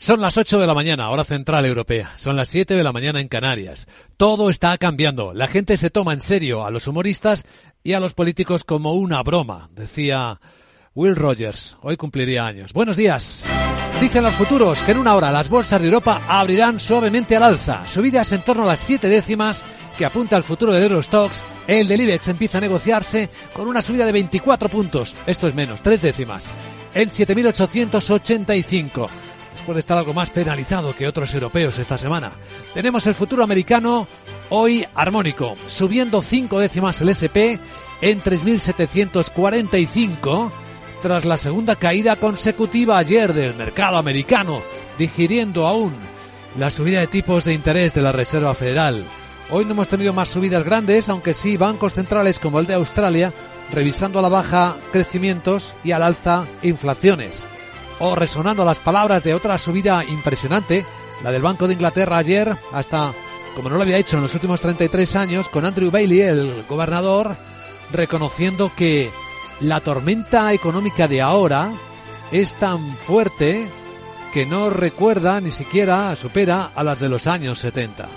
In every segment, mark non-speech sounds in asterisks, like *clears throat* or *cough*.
Son las 8 de la mañana, hora central europea. Son las 7 de la mañana en Canarias. Todo está cambiando. La gente se toma en serio a los humoristas y a los políticos como una broma, decía Will Rogers. Hoy cumpliría años. Buenos días. Dicen los futuros que en una hora las bolsas de Europa abrirán suavemente al alza. Subidas en torno a las 7 décimas que apunta al futuro del Eurostox. El del IBEX empieza a negociarse con una subida de 24 puntos. Esto es menos, 3 décimas. En 7.885 puede estar algo más penalizado que otros europeos esta semana. Tenemos el futuro americano hoy armónico, subiendo cinco décimas el SP en 3.745 tras la segunda caída consecutiva ayer del mercado americano, digiriendo aún la subida de tipos de interés de la Reserva Federal. Hoy no hemos tenido más subidas grandes, aunque sí bancos centrales como el de Australia, revisando a la baja crecimientos y al alza inflaciones o resonando las palabras de otra subida impresionante, la del Banco de Inglaterra ayer, hasta como no lo había hecho en los últimos 33 años, con Andrew Bailey, el gobernador, reconociendo que la tormenta económica de ahora es tan fuerte que no recuerda ni siquiera supera a las de los años 70.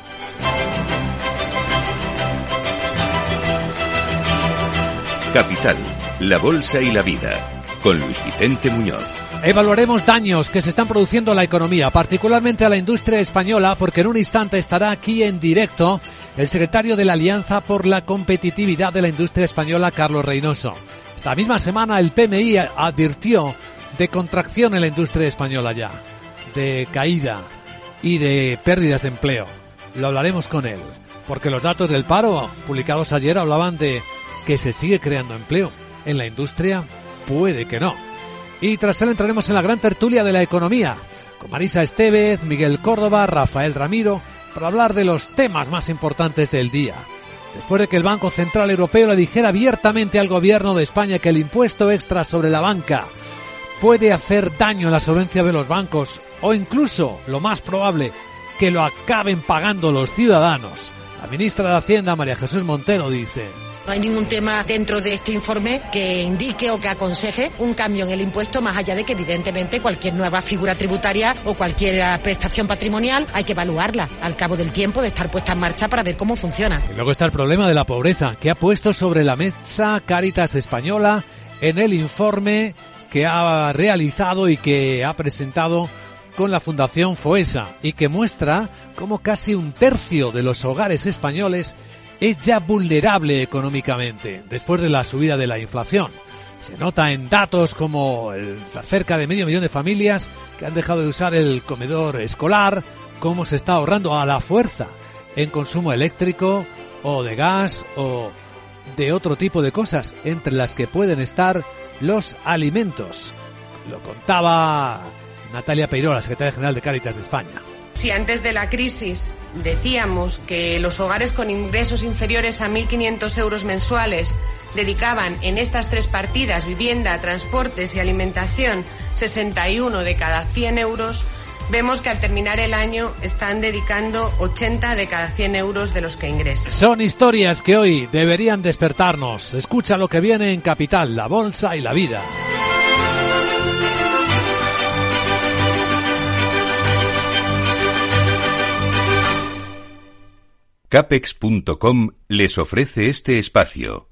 Capital, la Bolsa y la Vida, con Luis Vicente Muñoz. Evaluaremos daños que se están produciendo a la economía, particularmente a la industria española, porque en un instante estará aquí en directo el secretario de la Alianza por la Competitividad de la Industria Española, Carlos Reynoso. Esta misma semana el PMI advirtió de contracción en la industria española ya, de caída y de pérdidas de empleo. Lo hablaremos con él, porque los datos del paro publicados ayer hablaban de que se sigue creando empleo. En la industria puede que no. Y tras él entraremos en la gran tertulia de la economía, con Marisa Estevez, Miguel Córdoba, Rafael Ramiro, para hablar de los temas más importantes del día. Después de que el Banco Central Europeo le dijera abiertamente al gobierno de España que el impuesto extra sobre la banca puede hacer daño en la solvencia de los bancos o incluso, lo más probable, que lo acaben pagando los ciudadanos. La ministra de Hacienda, María Jesús Montero, dice, no hay ningún tema dentro de este informe que indique o que aconseje un cambio en el impuesto, más allá de que evidentemente cualquier nueva figura tributaria o cualquier prestación patrimonial hay que evaluarla al cabo del tiempo de estar puesta en marcha para ver cómo funciona. Y luego está el problema de la pobreza que ha puesto sobre la mesa Caritas Española en el informe que ha realizado y que ha presentado con la Fundación FOESA y que muestra cómo casi un tercio de los hogares españoles es ya vulnerable económicamente después de la subida de la inflación. Se nota en datos como el, cerca de medio millón de familias que han dejado de usar el comedor escolar, cómo se está ahorrando a la fuerza en consumo eléctrico o de gas o de otro tipo de cosas, entre las que pueden estar los alimentos. Lo contaba Natalia Peiró, la secretaria general de Cáritas de España. Si antes de la crisis decíamos que los hogares con ingresos inferiores a 1.500 euros mensuales dedicaban en estas tres partidas, vivienda, transportes y alimentación, 61 de cada 100 euros, vemos que al terminar el año están dedicando 80 de cada 100 euros de los que ingresan. Son historias que hoy deberían despertarnos. Escucha lo que viene en Capital, la Bolsa y la Vida. Capex.com les ofrece este espacio.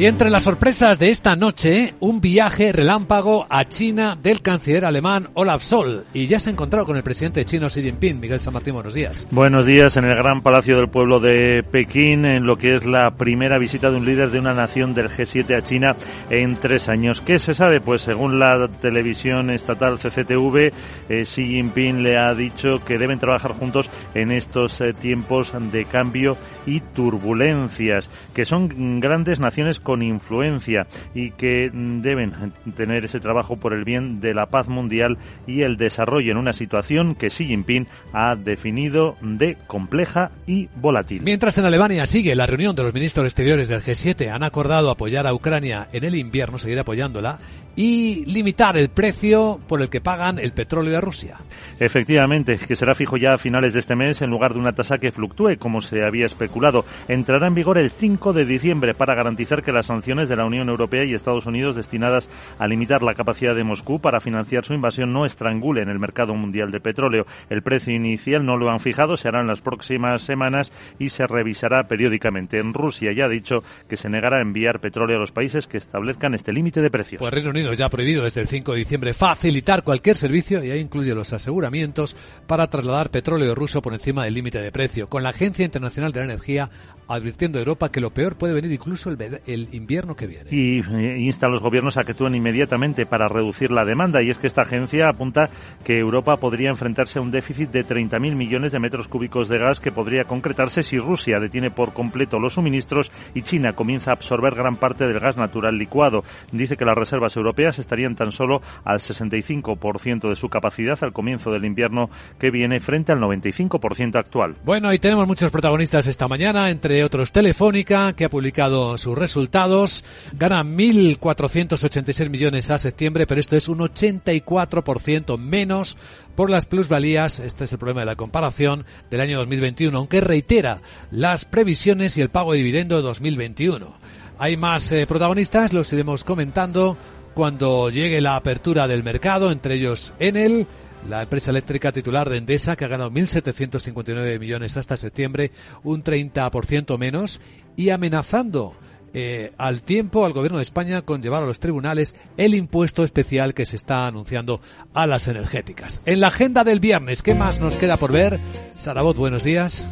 Y entre las sorpresas de esta noche, un viaje relámpago a China del canciller alemán Olaf Sol. Y ya se ha encontrado con el presidente chino Xi Jinping. Miguel San Martín, buenos días. Buenos días en el Gran Palacio del Pueblo de Pekín, en lo que es la primera visita de un líder de una nación del G7 a China en tres años. ¿Qué se sabe? Pues según la televisión estatal CCTV, eh, Xi Jinping le ha dicho que deben trabajar juntos en estos eh, tiempos de cambio y turbulencias, que son grandes naciones influencia y que deben tener ese trabajo por el bien de la paz mundial y el desarrollo en una situación que Xi Jinping ha definido de compleja y volátil. Mientras en Alemania sigue la reunión de los ministros exteriores del G7, han acordado apoyar a Ucrania en el invierno, seguir apoyándola y limitar el precio por el que pagan el petróleo de Rusia. Efectivamente, que será fijo ya a finales de este mes en lugar de una tasa que fluctúe, como se había especulado. Entrará en vigor el 5 de diciembre para garantizar que las sanciones de la Unión Europea y Estados Unidos destinadas a limitar la capacidad de Moscú para financiar su invasión no estrangulen el mercado mundial de petróleo. El precio inicial no lo han fijado, se hará en las próximas semanas y se revisará periódicamente. En Rusia ya ha dicho que se negará a enviar petróleo a los países que establezcan este límite de precios. Pues Reino Unido ya ha prohibido desde el 5 de diciembre facilitar cualquier servicio y ahí incluye los aseguramientos para trasladar petróleo ruso por encima del límite de precio, con la Agencia Internacional de la Energía advirtiendo a Europa que lo peor puede venir incluso el, invierno que viene. Y eh, insta a los gobiernos a que actúen inmediatamente para reducir la demanda. Y es que esta agencia apunta que Europa podría enfrentarse a un déficit de 30.000 millones de metros cúbicos de gas que podría concretarse si Rusia detiene por completo los suministros y China comienza a absorber gran parte del gas natural licuado. Dice que las reservas europeas estarían tan solo al 65% de su capacidad al comienzo del invierno que viene frente al 95% actual. Bueno, y tenemos muchos protagonistas esta mañana, entre otros Telefónica, que ha publicado sus resultados. Gana 1.486 millones a septiembre, pero esto es un 84% menos por las plusvalías. Este es el problema de la comparación del año 2021, aunque reitera las previsiones y el pago de dividendo de 2021. Hay más eh, protagonistas, los iremos comentando cuando llegue la apertura del mercado, entre ellos Enel, la empresa eléctrica titular de Endesa, que ha ganado 1.759 millones hasta septiembre, un 30% menos, y amenazando eh, al tiempo al gobierno de España con llevar a los tribunales el impuesto especial que se está anunciando a las energéticas. En la agenda del viernes, ¿qué más nos queda por ver? Sarabot, buenos días.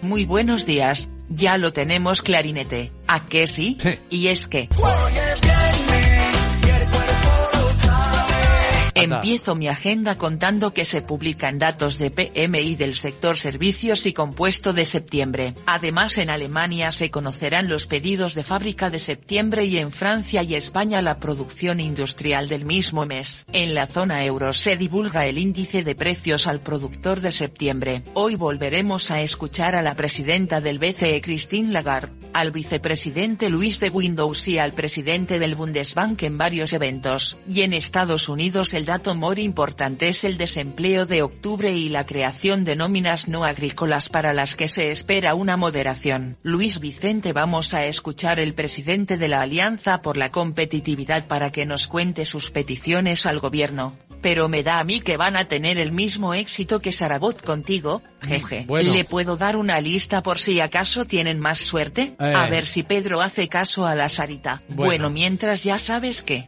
Muy buenos días, ya lo tenemos clarinete. ¿A qué sí? sí. Y es que... Empiezo mi agenda contando que se publican datos de PMI del sector servicios y compuesto de septiembre. Además en Alemania se conocerán los pedidos de fábrica de septiembre y en Francia y España la producción industrial del mismo mes. En la zona euro se divulga el índice de precios al productor de septiembre. Hoy volveremos a escuchar a la presidenta del BCE Christine Lagarde, al vicepresidente Luis de Windows y al presidente del Bundesbank en varios eventos. Y en Estados Unidos el dato muy importante es el desempleo de octubre y la creación de nóminas no agrícolas para las que se espera una moderación. Luis Vicente vamos a escuchar el presidente de la Alianza por la Competitividad para que nos cuente sus peticiones al gobierno pero me da a mí que van a tener el mismo éxito que Sarabot contigo, jeje. ¿Le puedo dar una lista por si acaso tienen más suerte? A ver si Pedro hace caso a la Sarita. Bueno, mientras ya sabes que...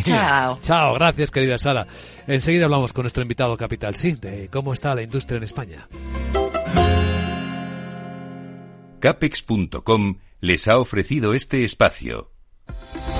Chao. Chao, gracias querida Sara. Enseguida hablamos con nuestro invitado capital, sí, de cómo está la industria en España. Capex.com les ha ofrecido este espacio.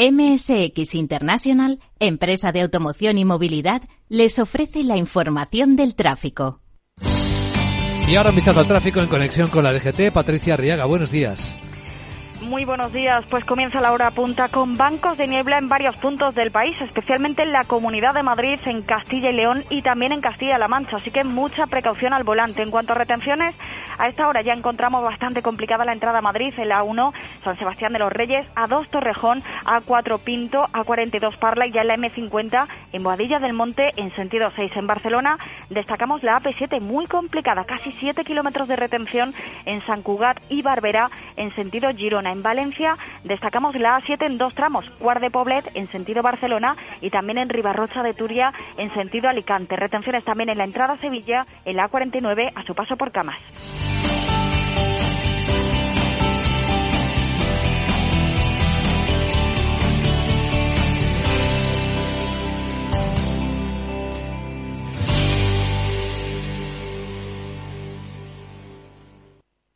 MSX International, empresa de automoción y movilidad, les ofrece la información del tráfico. Y ahora un vistazo al tráfico en conexión con la DGT. Patricia Arriaga, buenos días. Muy buenos días. Pues comienza la hora punta con bancos de niebla en varios puntos del país, especialmente en la Comunidad de Madrid, en Castilla y León y también en Castilla-La Mancha. Así que mucha precaución al volante. En cuanto a retenciones, a esta hora ya encontramos bastante complicada la entrada a Madrid, en la 1 San Sebastián de los Reyes, a 2 Torrejón, a 4 Pinto, a 42 Parla y ya en la M50 en Boadilla del Monte en sentido 6. En Barcelona destacamos la AP7 muy complicada, casi 7 kilómetros de retención en San Cugat y Barbera en sentido Girona En Valencia destacamos la A7 en dos tramos, Guard de Poblet en sentido Barcelona y también en Ribarrocha de Turia en sentido Alicante. Retenciones también en la entrada a Sevilla, en la A49 a su paso por Camas.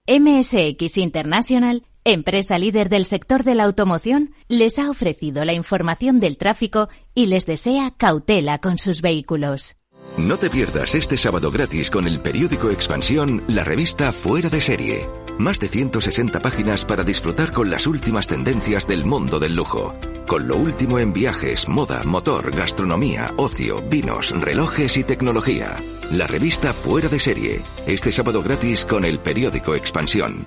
MSX International, empresa líder del sector de la automoción, les ha ofrecido la información del tráfico y les desea cautela con sus vehículos. No te pierdas este sábado gratis con el periódico Expansión, la revista Fuera de Serie. Más de 160 páginas para disfrutar con las últimas tendencias del mundo del lujo. Con lo último en viajes, moda, motor, gastronomía, ocio, vinos, relojes y tecnología. La revista Fuera de Serie. Este sábado gratis con el periódico Expansión.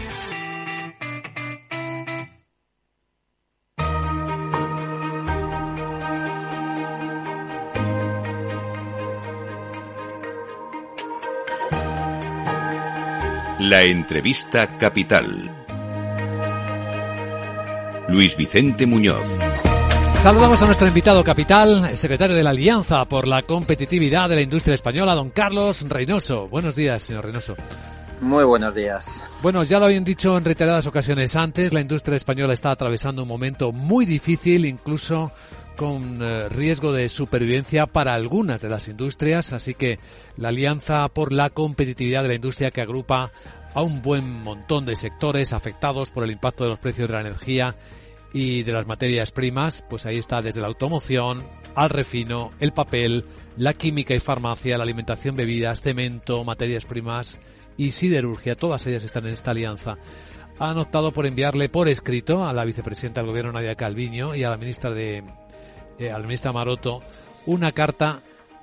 La entrevista capital. Luis Vicente Muñoz. Saludamos a nuestro invitado capital, el secretario de la Alianza por la Competitividad de la Industria Española, don Carlos Reynoso. Buenos días, señor Reynoso. Muy buenos días. Bueno, ya lo habían dicho en reiteradas ocasiones antes, la industria española está atravesando un momento muy difícil, incluso con eh, riesgo de supervivencia para algunas de las industrias, así que la Alianza por la Competitividad de la Industria que agrupa a un buen montón de sectores afectados por el impacto de los precios de la energía y de las materias primas, pues ahí está desde la automoción al refino, el papel, la química y farmacia, la alimentación, bebidas, cemento, materias primas y siderurgia, todas ellas están en esta alianza. Han optado por enviarle por escrito a la vicepresidenta del gobierno Nadia Calviño y a la ministra de eh, al ministra Maroto una carta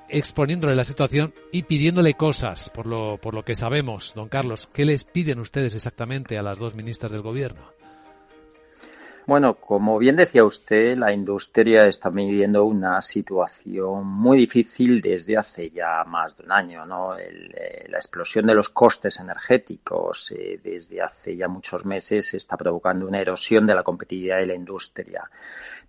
exponiéndole la situación y pidiéndole cosas, por lo, por lo que sabemos, don Carlos. ¿Qué les piden ustedes exactamente a las dos ministras del Gobierno? Bueno, como bien decía usted, la industria está viviendo una situación muy difícil desde hace ya más de un año. ¿no? Eh, la explosión de los costes energéticos eh, desde hace ya muchos meses está provocando una erosión de la competitividad de la industria.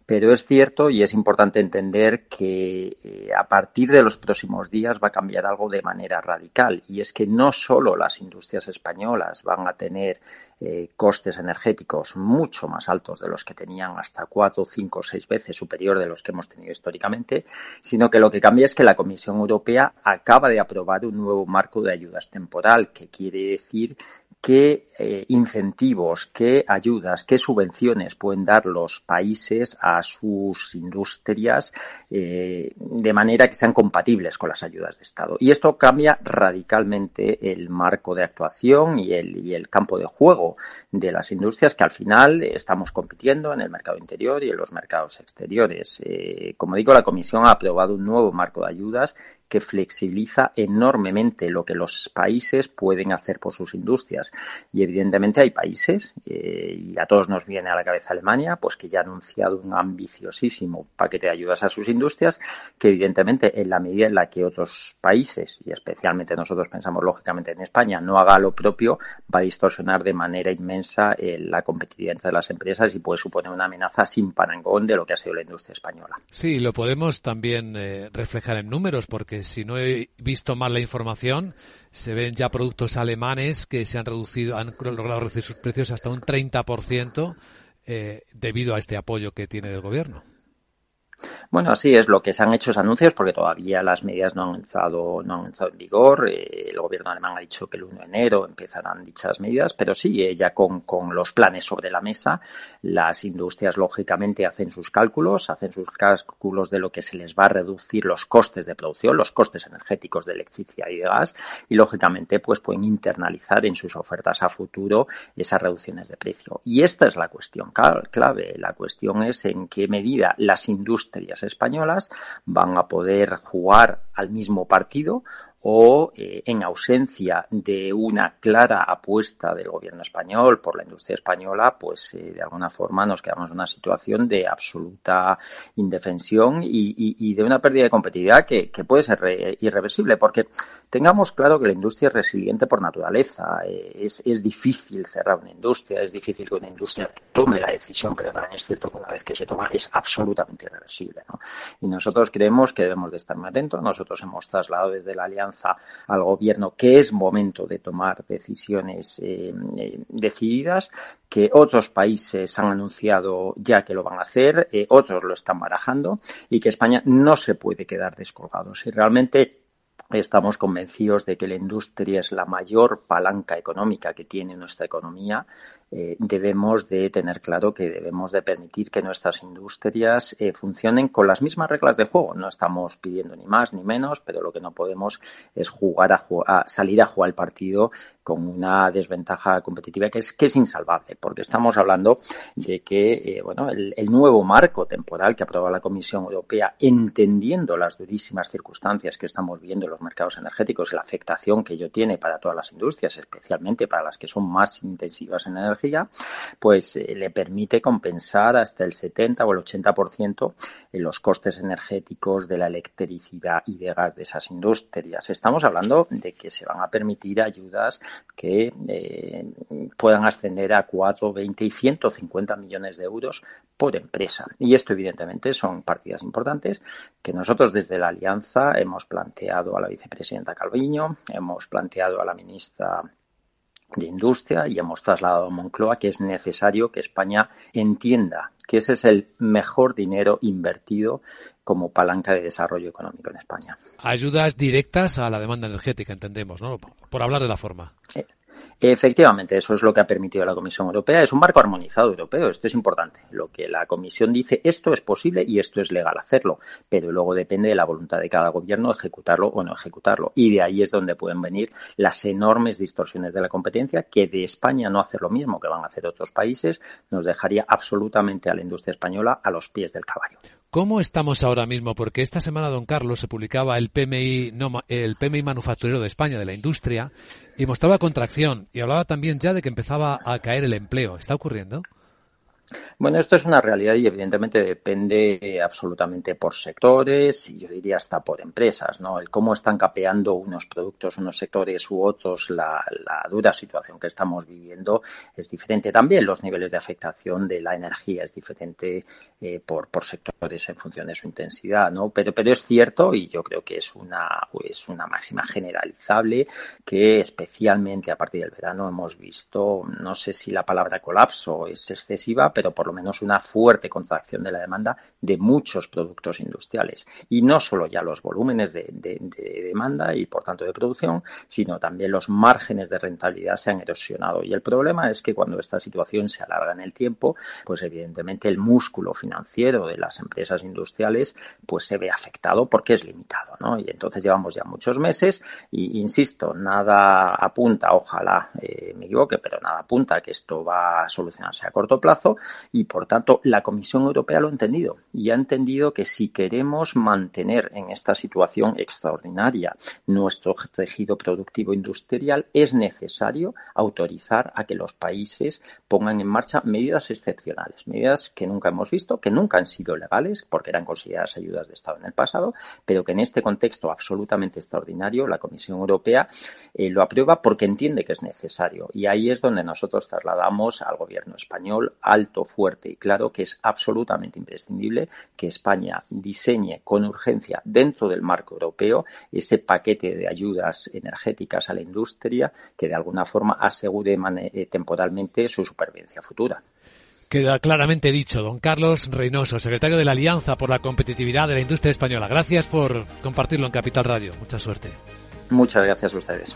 Pero es cierto y es importante entender que eh, a partir de los próximos días va a cambiar algo de manera radical. Y es que no solo las industrias españolas van a tener eh, costes energéticos mucho más altos de los que tenían hasta cuatro, cinco seis veces superior de los que hemos tenido históricamente, sino que lo que cambia es que la Comisión Europea acaba de aprobar un nuevo marco de ayudas temporal, que quiere decir qué eh, incentivos, qué ayudas, qué subvenciones pueden dar los países a sus industrias eh, de manera que sean compatibles con las ayudas de Estado. Y esto cambia radicalmente el marco de actuación y el, campo de juego de las industrias que al final estamos compitiendo en el mercado interior y en los mercados exteriores. Eh, como digo, la Comisión ha aprobado un nuevo marco de ayudas que flexibiliza enormemente lo que los países pueden hacer por sus industrias. Y evidentemente hay países, eh, y a todos nos viene a la cabeza Alemania, pues que ya ha anunciado un ambiciosísimo paquete de ayudas a sus industrias, que evidentemente en la medida en la que otros países, y especialmente nosotros pensamos lógicamente en España, no haga lo propio, va a distorsionar de manera inmensa eh, la competitividad entre las empresas y puede suponer una amenaza sin parangón de lo que ha sido la industria española. Sí, lo podemos también eh, reflejar en números, porque si no he visto mal la información, se ven ya productos alemanes que se han reducido, han logrado reducir sus precios hasta un 30% eh, debido a este apoyo que tiene del gobierno. Bueno, así es. Lo que se han hecho es anuncios porque todavía las medidas no han entrado, no han entrado en vigor. Eh, el gobierno alemán ha dicho que el 1 de enero empezarán dichas medidas, pero sí, eh, ya con, con los planes sobre la mesa, las industrias lógicamente hacen sus cálculos, hacen sus cálculos de lo que se les va a reducir los costes de producción, los costes energéticos de electricidad y de gas, y lógicamente pues pueden internalizar en sus ofertas a futuro esas reducciones de precio. Y esta es la cuestión clave. La cuestión es en qué medida las industrias españolas van a poder jugar al mismo partido o eh, en ausencia de una clara apuesta del gobierno español por la industria española, pues eh, de alguna forma nos quedamos en una situación de absoluta indefensión y, de una pérdida de competitividad que, puede ser irreversible, porque tengamos claro que la industria es resiliente por naturaleza, eh, es, difícil cerrar una industria, es difícil que una industria tome la decisión, pero también es cierto que una vez que se toma es absolutamente irreversible. Y nosotros creemos que debemos de estar muy atentos, nosotros hemos trasladado desde la Alianza al gobierno que es momento de tomar decisiones eh, eh, decididas, que otros países han anunciado ya que lo van a hacer, eh, otros lo están barajando y que España no se puede quedar descolgado. Si realmente Estamos convencidos de que la industria es la mayor palanca económica que tiene nuestra economía eh, debemos de tener claro que debemos de permitir que nuestras industrias eh, funcionen con las mismas reglas de juego. No estamos pidiendo ni más ni menos, pero lo que no podemos es jugar a, salir a jugar el partido con una desventaja competitiva que es que es insalvable, porque estamos hablando de que eh, bueno el, el, nuevo marco temporal que aprobó la Comisión Europea, entendiendo las durísimas circunstancias que estamos viendo en los mercados energéticos, la afectación que ello tiene para todas las industrias, especialmente para las que son más intensivas en energía pues eh, le permite compensar hasta el 70 o el 80% en los costes energéticos de la electricidad y de gas de esas industrias. Estamos hablando de que se van a permitir ayudas que eh, puedan ascender a 4, 20 y 150 millones de euros por empresa. Y esto, evidentemente, son partidas importantes que nosotros desde la Alianza hemos planteado a la vicepresidenta Calviño, hemos planteado a la ministra de Industria y hemos trasladado a Moncloa que es necesario que España entienda que ese es el mejor dinero invertido como palanca de desarrollo económico en España. Ayudas directas a la demanda energética, entendemos, ¿no? Por hablar de la forma. Efectivamente, eso es lo que ha permitido la Comisión Europea. Es un marco armonizado europeo. Esto es importante. Lo que la Comisión dice, esto es posible y esto es legal hacerlo, pero luego depende de la voluntad de cada gobierno ejecutarlo o no ejecutarlo. Y de ahí es donde pueden venir las enormes distorsiones de la competencia que de España no hacer lo mismo que van a hacer otros países nos dejaría absolutamente a la industria española a los pies del caballo. ¿Cómo estamos ahora mismo? Porque esta semana, don Carlos, se publicaba el PMI, el PMI manufacturero de España, de la industria, y mostraba contracción. Y hablaba también ya de que empezaba a caer el empleo. ¿Está ocurriendo? Bueno, esto es una realidad y evidentemente depende absolutamente por sectores y yo diría hasta por empresas, ¿no? El cómo están capeando unos productos, unos sectores u otros, la, dura situación que estamos viviendo es diferente. También los niveles de afectación de la energía es diferente eh, por, por sectores en función de su intensidad, ¿no? Pero, pero es cierto y yo creo que es una, es una máxima generalizable que especialmente a partir del verano hemos visto, no sé si la palabra colapso es excesiva, pero por lo menos una fuerte contracción de la demanda de muchos productos industriales. Y no solo ya los volúmenes de, demanda y por tanto de producción, sino también los márgenes de rentabilidad se han erosionado. Y el problema es que cuando esta situación se alarga en el tiempo, pues evidentemente el músculo financiero de las empresas industriales pues se ve afectado porque es limitado, ¿no? Y entonces llevamos ya muchos meses y insisto, nada apunta, ojalá eh, me equivoque, pero nada apunta a que esto va a solucionarse a corto plazo y por tanto la Comisión Europea lo ha entendido y ha entendido que si queremos mantener en esta situación extraordinaria nuestro tejido productivo industrial es necesario autorizar a que los países pongan en marcha medidas excepcionales, medidas que nunca hemos visto, que nunca han sido legales porque eran consideradas ayudas de Estado en el pasado, pero que en este contexto absolutamente extraordinario la Comisión Europea eh, lo aprueba porque entiende que es necesario. Y ahí es donde nosotros trasladamos al gobierno español alto fuerte y claro que es absolutamente imprescindible que España diseñe con urgencia dentro del marco europeo ese paquete de ayudas energéticas a la industria que de alguna forma asegure eh, temporalmente su supervivencia futura. Queda claramente dicho, don Carlos Reynoso, secretario de la Alianza por la Competitividad de la Industria Española. Gracias por compartirlo en Capital Radio. Mucha suerte. Muchas gracias a ustedes.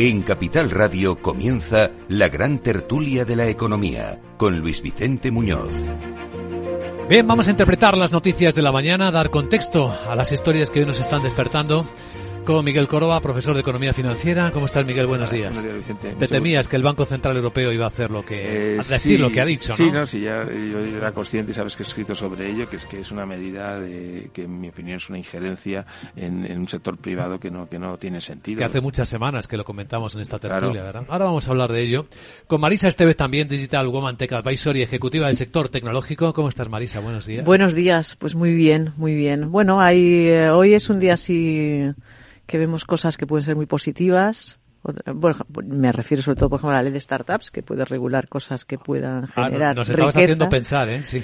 En Capital Radio comienza la gran tertulia de la economía con Luis Vicente Muñoz. Bien, vamos a interpretar las noticias de la mañana, dar contexto a las historias que hoy nos están despertando con Miguel Córdoba, profesor de Economía Financiera. ¿Cómo estás, Miguel? Buenos días. Buenos días, Vicente. Te temías que el Banco Central Europeo iba a hacer lo que... Eh, a decir sí, lo que ha dicho, ¿no? Sí, no, sí, ya yo era consciente y sabes que he escrito sobre ello, que es que es una medida de, que en mi opinión es una injerencia en, en un sector privado que no, que no tiene sentido. Es que hace muchas semanas que lo comentamos en esta tertulia, Claro. ¿verdad? Ahora vamos a hablar de ello. Con Marisa Estevez también, Digital Woman Tech Advisor y ejecutiva del sector tecnológico. ¿Cómo estás, Marisa? Buenos días. Buenos días, pues muy bien, muy bien. Bueno, hay, eh, hoy es un día así que vemos cosas que pueden ser muy positivas. Bueno, me refiero sobre todo, por ejemplo, a la ley de startups, que puede regular cosas que puedan Ah, generar nos estabas riqueza. haciendo pensar, ¿eh? Sí.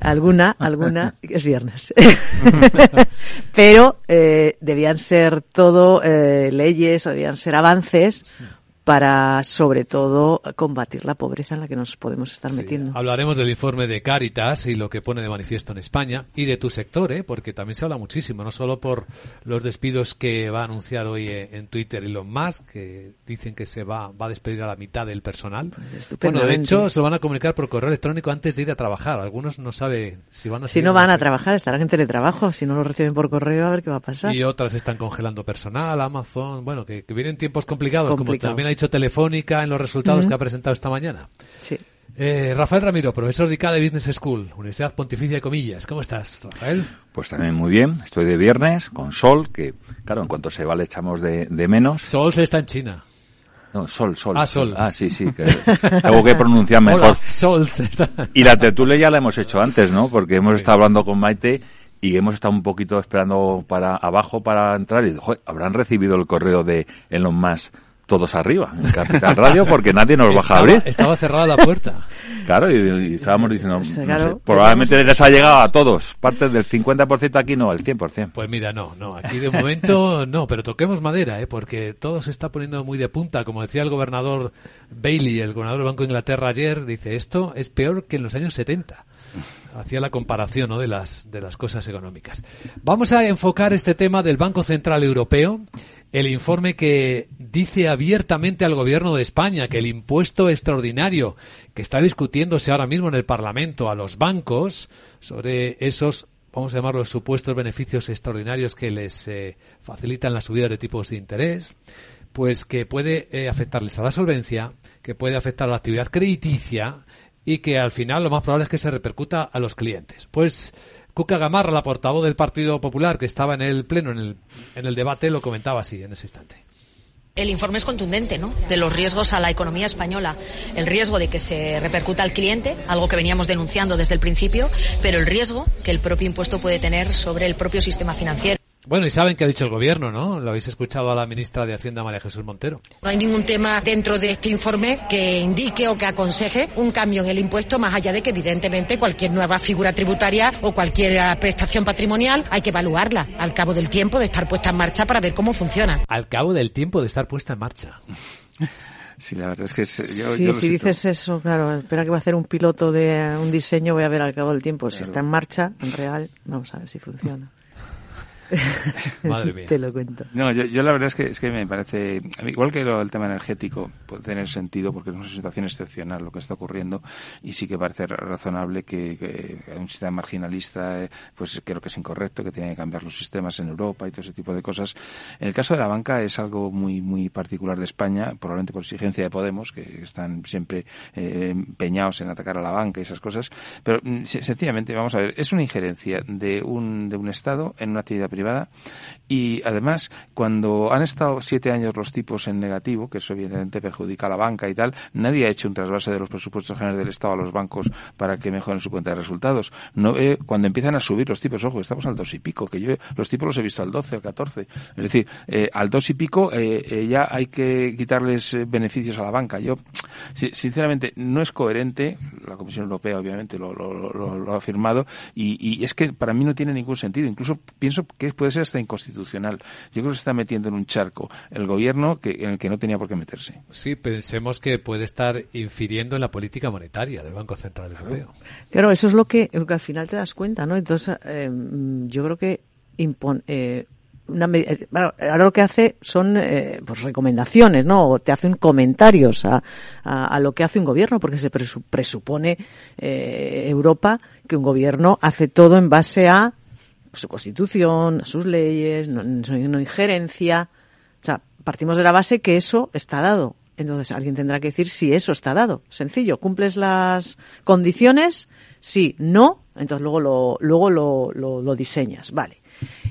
Alguna, alguna, *laughs* es viernes. *laughs* Pero eh, debían ser todo eh, leyes, o debían ser avances para, sobre todo, combatir la pobreza en la que nos podemos estar metiendo. Hablaremos del informe de Caritas y lo que pone de manifiesto en España y de tu sector, ¿eh? porque también se habla muchísimo, no solo por los despidos que va a anunciar hoy eh, en Twitter Elon Musk, que dicen que se va, va a despedir a la mitad del personal. Bueno, de hecho, se lo van a comunicar por correo electrónico antes de ir a trabajar. Algunos no saben si van a Si no van a trabajar, estarán en teletrabajo. Si no lo reciben por correo, a ver qué va a pasar. Y otras están congelando personal, Amazon, bueno, que, que vienen tiempos complicados, Complicado. como también ha dicho Telefónica en los resultados que ha presentado esta mañana. Sí. Eh, Rafael Ramiro, profesor de ICADE Business School, Universidad Pontificia de Comillas. ¿Cómo estás, Rafael? Pues también muy bien. Estoy de viernes con sol, que claro, en cuanto se va le echamos de, de menos. Sol se está en China. No, sol, sol. Ah, sol. Ah, sí, sí. Que tengo que pronunciar *laughs* mejor. Hola, Sol se está... Y la tertulia ya la hemos hecho antes, ¿no? Porque hemos estado hablando con Maite y hemos estado un poquito esperando para abajo para entrar y joder, habrán recibido el correo de Elon Musk todos arriba en Capital Radio porque nadie nos baja a Estaba- abrir. Estaba cerrada la puerta. Claro, y, y estábamos diciendo, no claro, sé, probablemente les ha llegado a todos. Parte del 50% aquí no, el 100%. Pues mira, no, no, aquí de momento *laughs* no, pero toquemos madera, ¿eh? porque todo se está poniendo muy de punta. Como decía el gobernador Bailey, el gobernador del Banco de Inglaterra ayer, dice, esto es peor que en los años 70. Hacía la comparación ¿no? de, las, de las cosas económicas. Vamos a enfocar este tema del Banco Central Europeo, el informe que dice abiertamente al gobierno de España que el impuesto extraordinario que está discutiéndose ahora mismo en el Parlamento a los bancos sobre esos vamos a llamarlos supuestos beneficios extraordinarios que les eh, facilitan la subida de tipos de interés, pues que puede eh, afectarles a la solvencia, que puede afectar a la actividad crediticia y que al final lo más probable es que se repercuta a los clientes. Pues Cuca Gamarra, la portavoz del Partido Popular que estaba en el pleno, en el, debate, lo comentaba así en ese instante. El informe es contundente, ¿no? De los riesgos a la economía española. El riesgo de que se repercuta al cliente, algo que veníamos denunciando desde el principio, pero el riesgo que el propio impuesto puede tener sobre el propio sistema financiero. Bueno, y saben qué ha dicho el gobierno, ¿no? Lo habéis escuchado a la ministra de Hacienda, María Jesús Montero. No hay ningún tema dentro de este informe que indique o que aconseje un cambio en el impuesto, más allá de que, evidentemente, cualquier nueva figura tributaria o cualquier prestación patrimonial hay que evaluarla al cabo del tiempo de estar puesta en marcha para ver cómo funciona. Al cabo del tiempo de estar puesta en marcha. *laughs* Sí, la verdad es que yo, sí, si dices eso, claro, espera que va a hacer un piloto de un diseño, voy a ver al cabo del tiempo. Si está en marcha, en real, vamos a ver si funciona. *laughs* Madre mía. Te lo cuento. No, yo, la verdad es que, es que me parece, igual que el tema energético, puede tener sentido porque es una situación excepcional lo que está ocurriendo y sí que parece razonable que, un sistema marginalista, eh, pues creo que es incorrecto, que tiene que cambiar los sistemas en Europa y todo ese tipo de cosas. En el caso de la banca es algo muy, muy particular de España, probablemente por exigencia de Podemos, que están siempre eh, empeñados en atacar a la banca y esas cosas, pero mm, sencillamente, vamos a ver, es una injerencia de un, de un Estado en una actividad privada y además cuando han estado siete años los tipos en negativo, que eso evidentemente perjudica a la banca y tal, nadie ha hecho un trasvase de los presupuestos generales del Estado a los bancos para que mejoren su cuenta de resultados. No, eh, cuando empiezan a subir los tipos, ojo, estamos al dos y pico, que yo los tipos los he visto al 12, al 14. Es decir, eh, al dos y pico eh, ya hay que quitarles beneficios a la banca. Yo, sinceramente, no es coherente, la Comisión Europea obviamente lo, lo, ha afirmado, y, y es que para mí no tiene ningún sentido. Incluso pienso que puede ser hasta inconstitucional. Yo creo que se está metiendo en un charco el gobierno que, en el que no tenía por qué meterse. Sí, pensemos que puede estar infiriendo en la política monetaria del Banco Central Europeo. Claro, eso es lo que, al final te das cuenta, ¿no? Entonces, eh, yo creo que impone, eh, una, eh, ahora lo que hace son pues recomendaciones, ¿no? O te hacen comentarios a, a, lo que hace un gobierno, porque se presupone Europa que un gobierno hace todo en base a su constitución, a sus leyes, no, no, injerencia. O sea, partimos de la base que eso está dado. Entonces alguien tendrá que decir si eso está dado. Sencillo, cumples las condiciones, sí, no, entonces luego lo, luego lo, lo, diseñas. Vale.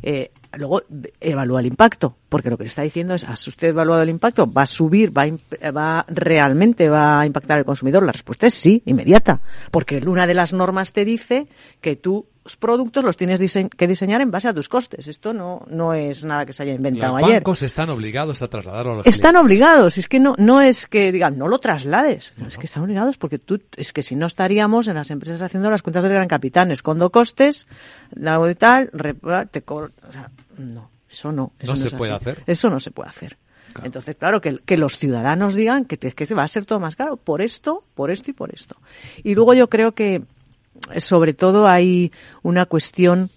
Eh, luego evalúa el impacto, porque lo que le está diciendo es, ¿has usted evaluado el impacto? ¿Va a subir? ¿Va, va realmente va a impactar al consumidor? La respuesta es sí, inmediata, porque una de las normas te dice que tú productos los tienes que diseñar en base a tus costes. Esto no, no es nada que se haya inventado ayer. Los bancos están obligados a trasladarlo a los Están obligados. Es que no, no es que digan, no lo traslades. es que están obligados porque tú, es que si no estaríamos en las empresas haciendo las cuentas del gran capitán, escondo costes, la y tal, te o sea, no, eso no. Eso no, se puede hacer. Eso no se puede hacer. Entonces, claro, que, que, los ciudadanos digan que, que va a ser todo más caro por esto, por esto y por esto. Y luego yo creo que sobre todo hay una cuestión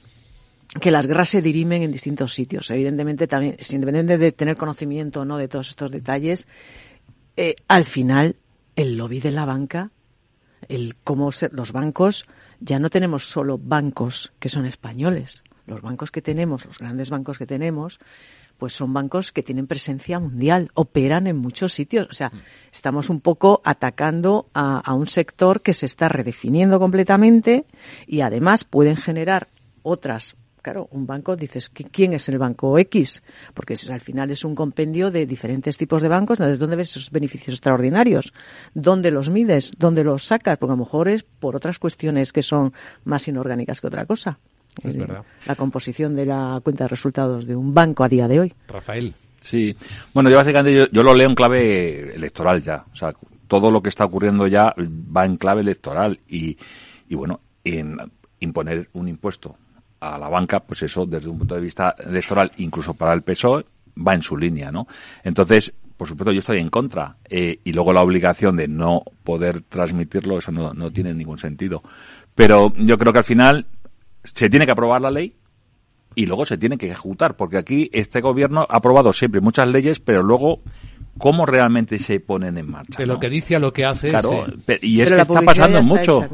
que las guerras se dirimen en distintos sitios. Evidentemente, también, independientemente de tener conocimiento o no de todos estos detalles, eh, al final, el lobby de la banca, el cómo los bancos, ya no tenemos solo bancos que son españoles. Los bancos que tenemos, los grandes bancos que tenemos, pues son bancos que tienen presencia mundial, operan en muchos sitios. O sea, estamos un poco atacando a, un sector que se está redefiniendo completamente y además pueden generar otras claro, un banco, dices, ¿quién es el banco X? Porque al final es un compendio de diferentes tipos de bancos. ¿De dónde ves esos beneficios extraordinarios? ¿Dónde los mides? ¿Dónde los sacas? Porque a lo mejor es por otras cuestiones que son más inorgánicas que otra cosa. Es verdad. La composición de la cuenta de resultados de un banco a día de hoy. Rafael. Sí. Bueno, yo básicamente yo, lo leo en clave electoral ya. O sea, todo lo que está ocurriendo ya va en clave electoral y, y bueno, en imponer un impuesto a la banca, pues eso desde un punto de vista electoral, incluso para el PSOE, va en su línea, ¿no? Entonces, por supuesto, yo estoy en contra. Eh, y luego la obligación de no poder transmitirlo, eso no, no tiene ningún sentido. Pero yo creo que al final se tiene que aprobar la ley y luego se tiene que ejecutar, porque aquí este gobierno ha aprobado siempre muchas leyes, pero luego cómo realmente se ponen en marcha. De lo que dice a lo que hace. Claro, y es que está pasando mucho.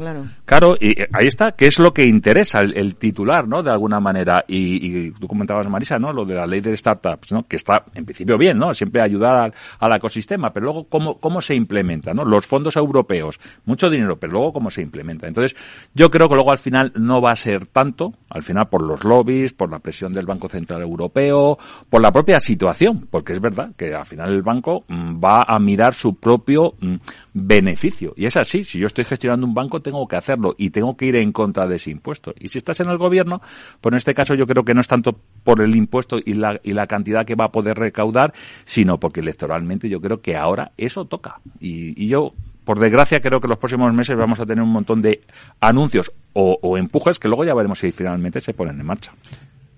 claro. y ahí está, que es lo que interesa el, titular, ¿no? De alguna manera. Y, tú comentabas, Marisa, ¿no? Lo de la ley de startups, ¿no? Que está, en principio, bien, ¿no? Siempre ayudar al, ecosistema, pero luego, ¿cómo, ¿cómo se implementa, ¿no? Los fondos europeos, mucho dinero, pero luego, ¿cómo se implementa? Entonces, yo creo que luego al final no va a ser tanto, al final por los lobbies, por la presión del Banco Central Europeo, por la propia situación, porque es verdad que al final el banco Mm, va a mirar su propio mm, beneficio. Y es así, si yo estoy gestionando un banco tengo que hacerlo y tengo que ir en contra de ese impuesto. Y si estás en el gobierno, pues en este caso yo creo que no es tanto por el impuesto y la, y la cantidad que va a poder recaudar, sino porque electoralmente yo creo que ahora eso toca. Y, yo por desgracia, creo que los próximos meses vamos a tener un montón de anuncios o, o, empujes que luego ya veremos si finalmente se ponen en marcha.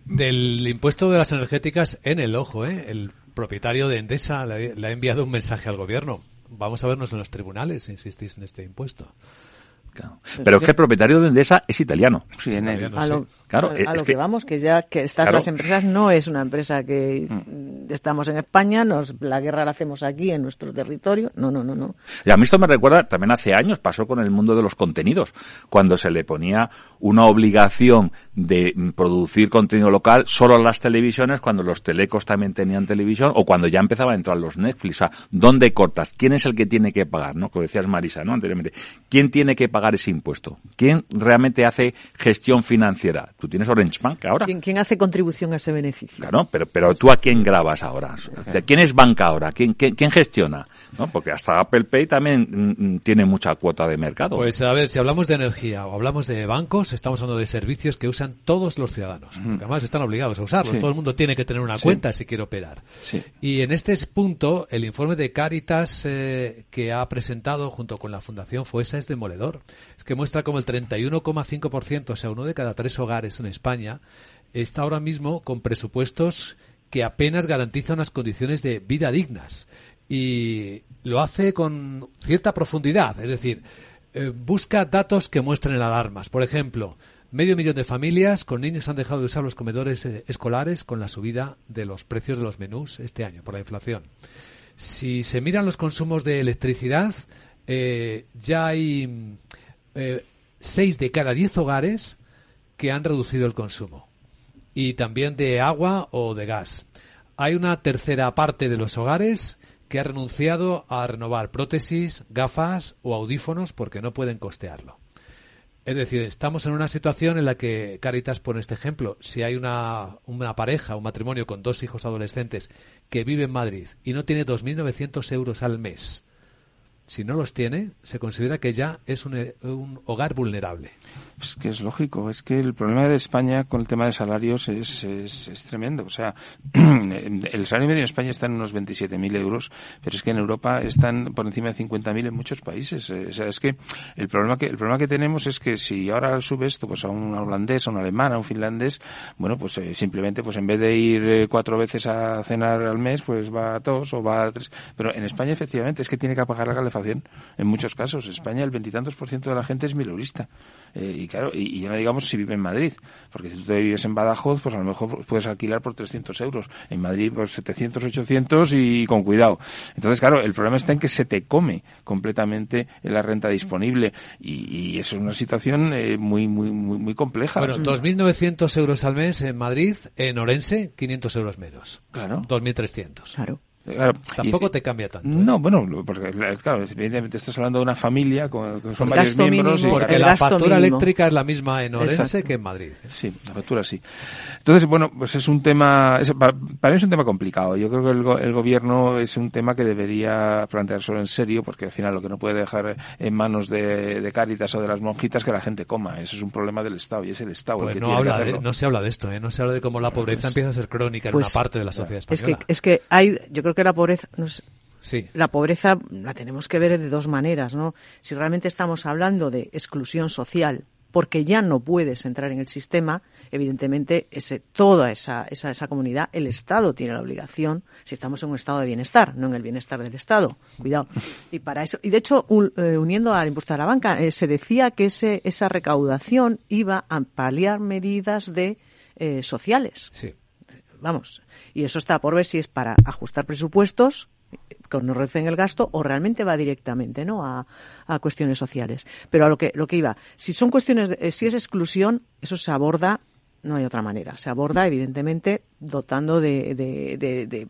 Del impuesto de las energéticas en el ojo, ¿eh? El propietario de Endesa le, ha enviado un mensaje al gobierno. Vamos a vernos en los tribunales si insistís en este impuesto. Pero es que el propietario de Endesa es italiano. Sí, a lo, claro, a, lo que, vamos, que ya que estas las empresas no es una empresa que mm. estamos en España, nos la guerra la hacemos aquí en nuestro territorio. No, no, no, no. Y a mí esto me recuerda, también hace años pasó con el mundo de los contenidos, cuando se le ponía una obligación de producir contenido local solo a las televisiones, cuando los telecos también tenían televisión, o cuando ya empezaban a entrar los Netflix. O sea, ¿dónde cortas? ¿Quién es el que tiene que pagar? ¿No? Como decías Marisa, ¿no? Anteriormente. ¿Quién tiene que pagar ese impuesto? ¿Quién realmente hace gestión financiera? ¿Tú tienes Orange Bank ahora? ¿Quién, hace contribución a ese beneficio? Claro, pero, pero tú a quién grabas ahora? ¿Quién es banca ahora? ¿Quién, quién, gestiona? ¿No? Porque hasta Apple Pay también mm, mm, tiene mucha cuota de mercado. Pues a ver, si hablamos de energía o hablamos de bancos, estamos hablando de servicios que usan todos los ciudadanos. además están obligados a usarlos. Todo el mundo tiene que tener una cuenta si quiere operar. Y en este punto, el informe de Caritas eh, que ha presentado junto con la Fundación FUESA es demoledor. Es que muestra como el 31,5%, o sea, uno de cada tres hogares en España, está ahora mismo con presupuestos que apenas garantizan unas condiciones de vida dignas. Y lo hace con cierta profundidad, es decir, eh, busca datos que muestren alarmas. Por ejemplo, Medio millón de familias con niños han dejado de usar los comedores eh, escolares con la subida de los precios de los menús este año por la inflación. Si se miran los consumos de electricidad, eh, ya hay eh, seis de cada diez hogares que han reducido el consumo y también de agua o de gas. Hay una tercera parte de los hogares que ha renunciado a renovar prótesis, gafas o audífonos porque no pueden costearlo. Es decir, estamos en una situación en la que Caritas pone este ejemplo. Si hay una, una pareja, un matrimonio con dos hijos adolescentes que vive en Madrid y no tiene 2.900 euros al mes, si no los tiene, se considera que ya es un, un hogar vulnerable. Es que es lógico, es que el problema de España con el tema de salarios es, es, tremendo. O sea, *clears throat* el salario medio en España está en unos 27.000 euros, pero es que en Europa están por encima de 50.000 en muchos países. O sea, es que el problema que el problema que tenemos es que si ahora sube esto pues a un holandés, a un alemán, a un finlandés, bueno, pues eh, simplemente pues en vez de ir eh, cuatro veces a cenar al mes, pues va a dos o va a tres. Pero en España efectivamente es que tiene que apagar la calefacción. En muchos casos, en España el veintitantos por ciento de la gente es milurista. Eh, y claro, y, ya no digamos si vive en Madrid, porque si tú te vives en Badajoz, pues a lo mejor puedes alquilar por 300 euros. En Madrid, pues 700, 800 y con cuidado. Entonces, claro, el problema está en que se te come completamente la renta disponible y, eso es una situación eh, muy, muy, muy, muy compleja. Bueno, 2.900 euros al mes en Madrid, en Orense, 500 euros menos. Claro. 2.300. Claro. Tampoco te cambia tanto. No, ¿eh? bueno, porque claro, evidentemente estás hablando de una familia con, son varios miembros. y, porque la factura eléctrica es la misma en Orense que en Madrid. ¿eh? Sí, la factura sí. Entonces, bueno, pues es un tema, para, mí es un tema complicado. Yo creo que el, gobierno es un tema que debería planteárselo en serio, porque al final lo que no puede dejar en manos de, de Cáritas o de las monjitas que la gente coma. Eso es un problema del Estado y es el Estado el pues que no, habla no se habla de esto, ¿eh? no se habla de cómo la pobreza pues empieza a ser crónica en una pues parte de la sociedad española. Es que, es que hay, yo creo que la pobreza, la pobreza la tenemos que ver de dos maneras, ¿no? Si realmente estamos hablando de exclusión social, porque ya no puedes entrar en el sistema, evidentemente ese, toda esa, esa, esa, comunidad, el Estado tiene la obligación, si estamos en un estado de bienestar, no en el bienestar del Estado, cuidado. *laughs* Y para eso, y de hecho, eh, uniendo al impuesto a la banca, eh, se decía que ese, esa recaudación iba a paliar medidas de eh, sociales. Sí. Vamos, y eso está por ver si es para ajustar presupuestos que no reducen el gasto o realmente va directamente no a, a, cuestiones sociales. Pero a lo que lo que iba si son cuestiones de, si es exclusión eso se aborda no hay otra manera. Se aborda evidentemente dotando de, de, de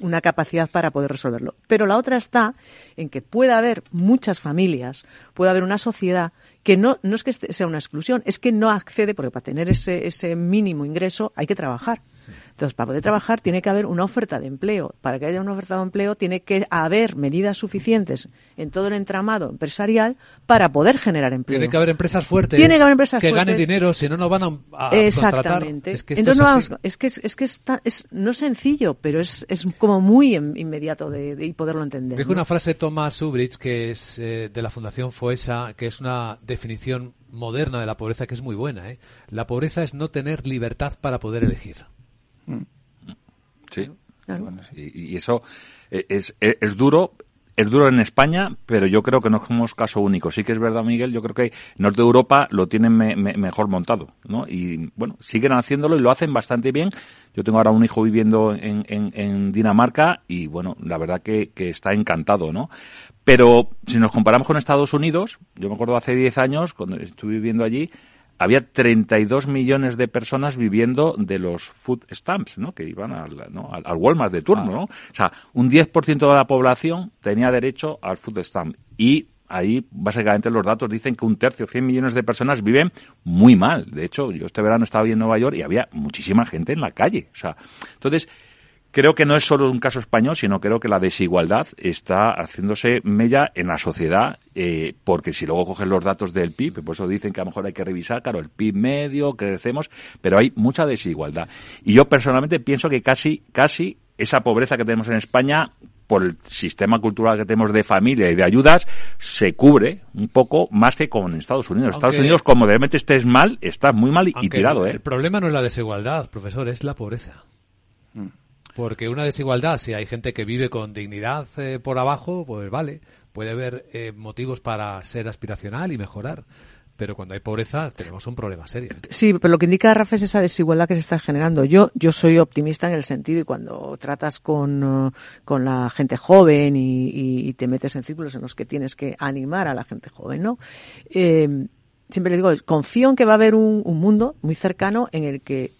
una capacidad para poder resolverlo. Pero la otra está en que pueda haber muchas familias, puede haber una sociedad que no, no es que sea una exclusión, es que no accede, porque para tener ese, ese mínimo ingreso hay que trabajar. Entonces, para poder trabajar tiene que haber una oferta de empleo. Para que haya una oferta de empleo tiene que haber medidas suficientes en todo el entramado empresarial para poder generar empleo. Tiene que haber empresas fuertes tiene que, haber empresas que fuertes. ganen dinero, si no, no van a, a Exactamente. Es que Entonces, no, vamos, es que, es, es que está, es, no es sencillo, pero es, es como muy inmediato de, de poderlo entender. Dijo ¿no? una frase Thomas Subridge, que es eh, de la Fundación FOESA, que es una definición moderna de la pobreza que es muy buena. ¿eh? La pobreza es no tener libertad para poder elegir. Sí. Claro. Y, y, eso es, es, es, duro. Es duro en España, pero yo creo que no somos caso único. Sí que es verdad, Miguel. Yo creo que Norte de Europa lo tienen me, me, mejor montado, ¿no? Y bueno, siguen haciéndolo y lo hacen bastante bien. Yo tengo ahora un hijo viviendo en, en, en Dinamarca y bueno, la verdad que, que, está encantado, ¿no? Pero si nos comparamos con Estados Unidos, yo me acuerdo hace 10 años, cuando estuve viviendo allí, había 32 millones de personas viviendo de los food stamps, ¿no? Que iban al, ¿no? al, al Walmart de turno, ah. ¿no? O sea, un 10% de la población tenía derecho al food stamp. Y ahí, básicamente, los datos dicen que un tercio, 100 millones de personas viven muy mal. De hecho, yo este verano estaba en Nueva York y había muchísima gente en la calle. O sea, entonces, creo que no es solo un caso español, sino creo que la desigualdad está haciéndose mella en la sociedad, eh, porque si luego coges los datos del PIB, por eso dicen que a lo mejor hay que revisar, claro, el PIB medio, crecemos, pero hay mucha desigualdad. Y yo personalmente pienso que casi, casi esa pobreza que tenemos en España, por el sistema cultural que tenemos de familia y de ayudas, se cubre un poco más que con Estados Unidos. Aunque, Estados Unidos, como realmente estés mal, está muy mal y, y tirado, ¿eh? El problema no es la desigualdad, profesor, es la pobreza. Mm. Porque una desigualdad, si hay gente que vive con dignidad eh, por abajo, pues vale, puede haber eh, motivos para ser aspiracional y mejorar. Pero cuando hay pobreza tenemos un problema serio. Sí, pero lo que indica Rafa es esa desigualdad que se está generando. Yo, yo soy optimista en el sentido y cuando tratas con, uh, con la gente joven y, te metes en círculos en los que tienes que animar a la gente joven, ¿no? Eh, siempre le digo, confío en que va a haber un, un mundo muy cercano en el que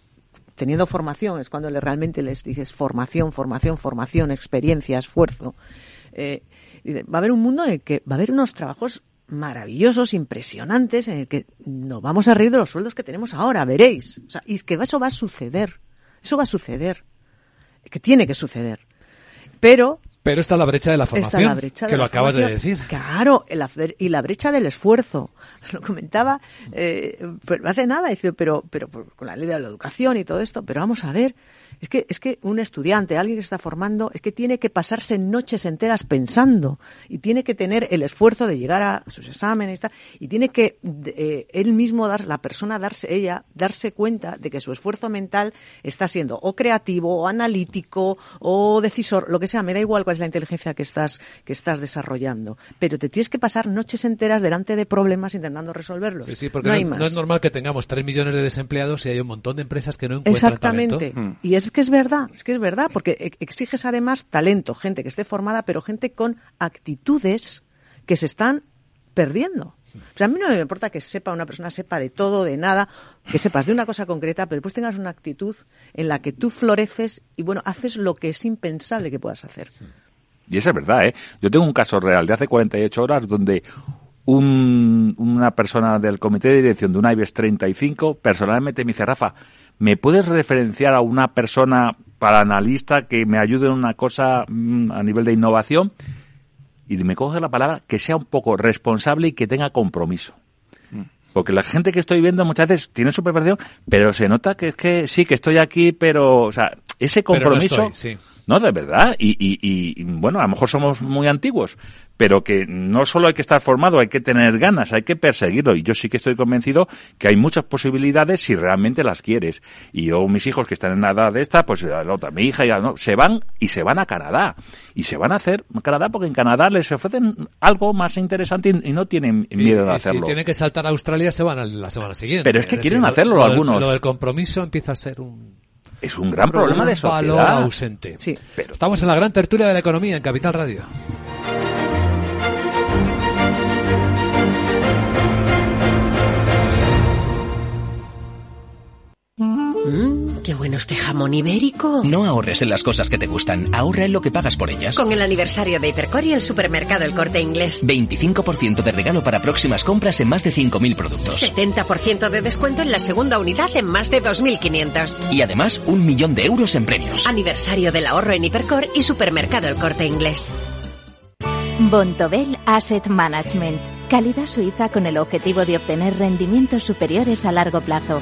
teniendo formación, es cuando realmente les dices formación, formación, formación, experiencia, esfuerzo. Eh, va a haber un mundo en el que va a haber unos trabajos maravillosos, impresionantes, en el que nos vamos a reír de los sueldos que tenemos ahora, veréis. O sea, y es que eso va a suceder. Eso va a suceder. Que tiene que suceder. Pero pero está la brecha de la formación, la brecha que de lo la acabas formación. de decir. Claro, la, y la brecha del esfuerzo. *laughs* Lo comentaba eh, pero hace nada, dice, pero, pero con la ley de la educación y todo esto, pero vamos a ver, es que, es que un estudiante, alguien que se está formando, es que tiene que pasarse noches enteras pensando y tiene que tener el esfuerzo de llegar a sus exámenes y tal, y tiene que eh, él mismo dar, la persona darse, ella, darse cuenta de que su esfuerzo mental está siendo o creativo, o analítico, o decisor, lo que sea, me da igual cuál es la inteligencia que estás, que estás desarrollando, pero te tienes que pasar noches enteras delante de problemas intentando resolverlos. Sí, sí, porque no, no, hay más. no es normal que tengamos tres millones de desempleados y hay un montón de empresas que no encuentran Exactamente. talento. Y es que es verdad, es que es verdad, porque exiges además talento, gente que esté formada, pero gente con actitudes que se están perdiendo. O sea, a mí no me importa que sepa una persona, sepa de todo, de nada, que sepas de una cosa concreta, pero después tengas una actitud en la que tú floreces y, bueno, haces lo que es impensable que puedas hacer. Y eso es verdad, ¿eh? Yo tengo un caso real de hace 48 horas donde un, una persona del comité de dirección de una IBEX 35 personalmente me dice, Rafa, ¿me puedes referenciar a una persona para analista que me ayude en una cosa mmm, a nivel de innovación? Y me coge la palabra que sea un poco responsable y que tenga compromiso. Porque la gente que estoy viendo muchas veces tiene su preparación, pero se nota que es que sí, que estoy aquí, pero, o sea, ese compromiso pero no, estoy, sí. No, de verdad. Y, y, y, bueno, a lo mejor somos muy antiguos, pero que no solo hay que estar formado, hay que tener ganas, hay que perseguirlo. Y yo sí que estoy convencido que hay muchas posibilidades si realmente las quieres. Y yo, mis hijos que están en la edad de esta, pues la otra, mi hija ya no, se van y se van a Canadá. Y se van a hacer Canadá porque en Canadá les ofrecen algo más interesante y, no tienen miedo de hacerlo. Si tienen que saltar a Australia, se van a la semana siguiente. Pero es que quieren hacerlo algunos. lo del compromiso empieza a ser un es un gran problema de sociedad. valor ausente. Sí. Pero estamos en la gran tertulia de la economía en Capital Radio. Mmm, qué bueno este jamón ibérico. No ahorres en las cosas que te gustan, ahorra en lo que pagas por ellas. Con el aniversario de Hipercor y el supermercado El Corte Inglés. 25% de regalo para próximas compras en más de 5.000 productos. 70% de descuento en la segunda unidad en más de 2.500. Y además, un millón de euros en premios. Aniversario del ahorro en Hipercor y supermercado El Corte Inglés. Bontobel Asset Management. Calidad suiza con el objetivo de obtener rendimientos superiores a largo plazo.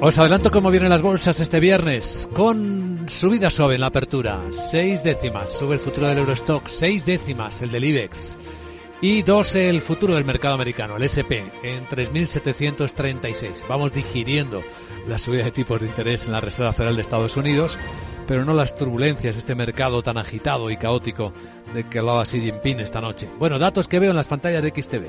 Os adelanto cómo vienen las bolsas este viernes, con subida suave en la apertura, seis décimas, sube el futuro del Eurostock, seis décimas el del IBEX y dos el futuro del mercado americano, el SP, en 3.736. Vamos digiriendo la subida de tipos de interés en la Reserva Federal de Estados Unidos, pero no las turbulencias, este mercado tan agitado y caótico de que hablaba Xi Jinping esta noche. Bueno, datos que veo en las pantallas de XTV.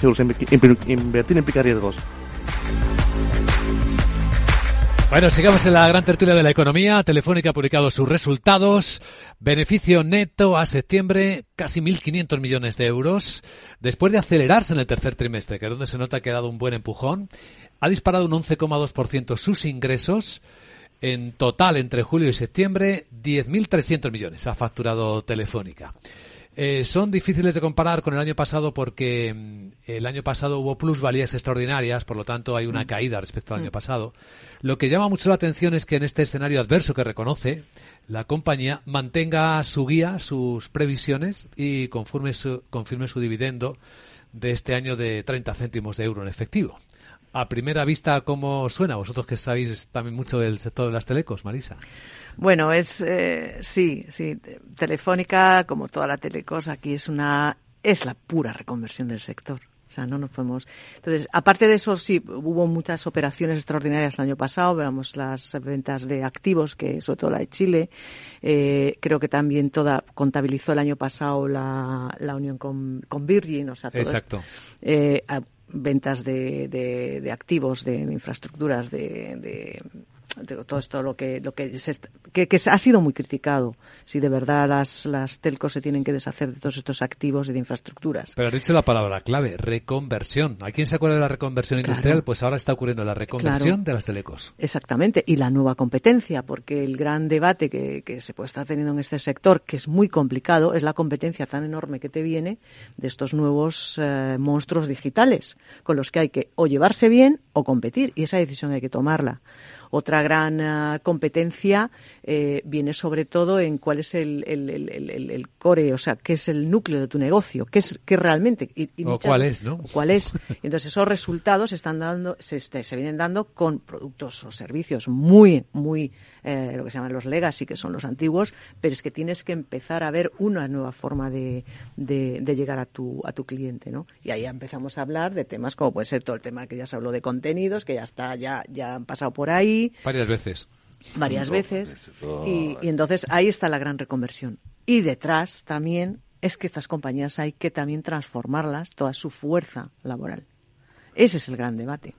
10 euros. Invertir implica riesgos. Bueno, sigamos en la gran tertulia de la economía. Telefónica ha publicado sus resultados. Beneficio neto a septiembre, casi 1.500 millones de euros. Después de acelerarse en el tercer trimestre, que es donde se nota que ha dado un buen empujón, ha disparado un 11,2% sus ingresos. En total, entre julio y septiembre, 10.300 millones ha facturado Telefónica. Eh, son difíciles de comparar con el año pasado porque mm, el año pasado hubo plusvalías extraordinarias, por lo tanto hay una mm. caída respecto al año mm. pasado. Lo que llama mucho la atención es que en este escenario adverso que reconoce, la compañía mantenga su guía, sus previsiones y confirme su, confirme su dividendo de este año de 30 céntimos de euro en efectivo. A primera vista, ¿cómo suena? Vosotros que sabéis también mucho del sector de las telecos, Marisa. Bueno, es eh, sí, sí. Telefónica, como toda la telecos, aquí es una es la pura reconversión del sector. O sea, no nos podemos. Entonces, aparte de eso, sí, hubo muchas operaciones extraordinarias el año pasado. Veamos las ventas de activos, que sobre todo la de Chile. Eh, creo que también toda contabilizó el año pasado la, la unión con, con Virgin. O sea, todo Exacto. eh, ventas de, de, de, activos, de infraestructuras, de, de todo esto lo que lo que, se, que, que, ha sido muy criticado si de verdad las las telcos se tienen que deshacer de todos estos activos y de infraestructuras. Pero has dicho la palabra clave reconversión. ¿a quién se acuerda de la reconversión industrial? pues ahora está ocurriendo la reconversión de las telecos. Exactamente y la nueva competencia porque el gran debate que, que se puede estar teniendo en este sector que es muy complicado es la competencia tan enorme que te viene de estos nuevos eh, monstruos digitales con los que hay que o llevarse bien o competir y esa decisión hay que tomarla Otra gran eh, competencia eh, viene sobre todo en cuál es el, el, el, el, core, o sea, qué es el núcleo de tu negocio, qué es qué realmente. Y, o cuál es, ¿no? cuál es. Entonces esos resultados están dando, se, este, se vienen dando con productos o servicios muy, muy, eh, lo que se llaman los legacy, que son los antiguos, pero es que tienes que empezar a ver una nueva forma de, de, de llegar a tu, a tu cliente, ¿no? Y ahí empezamos a hablar de temas como puede ser todo el tema que ya se habló de contenidos, que ya está, ya, ya han pasado por ahí. Varias veces varias veces y, entonces ahí está la gran reconversión. Y detrás también es que estas compañías hay que también transformarlas toda su fuerza laboral. Ese es el gran debate.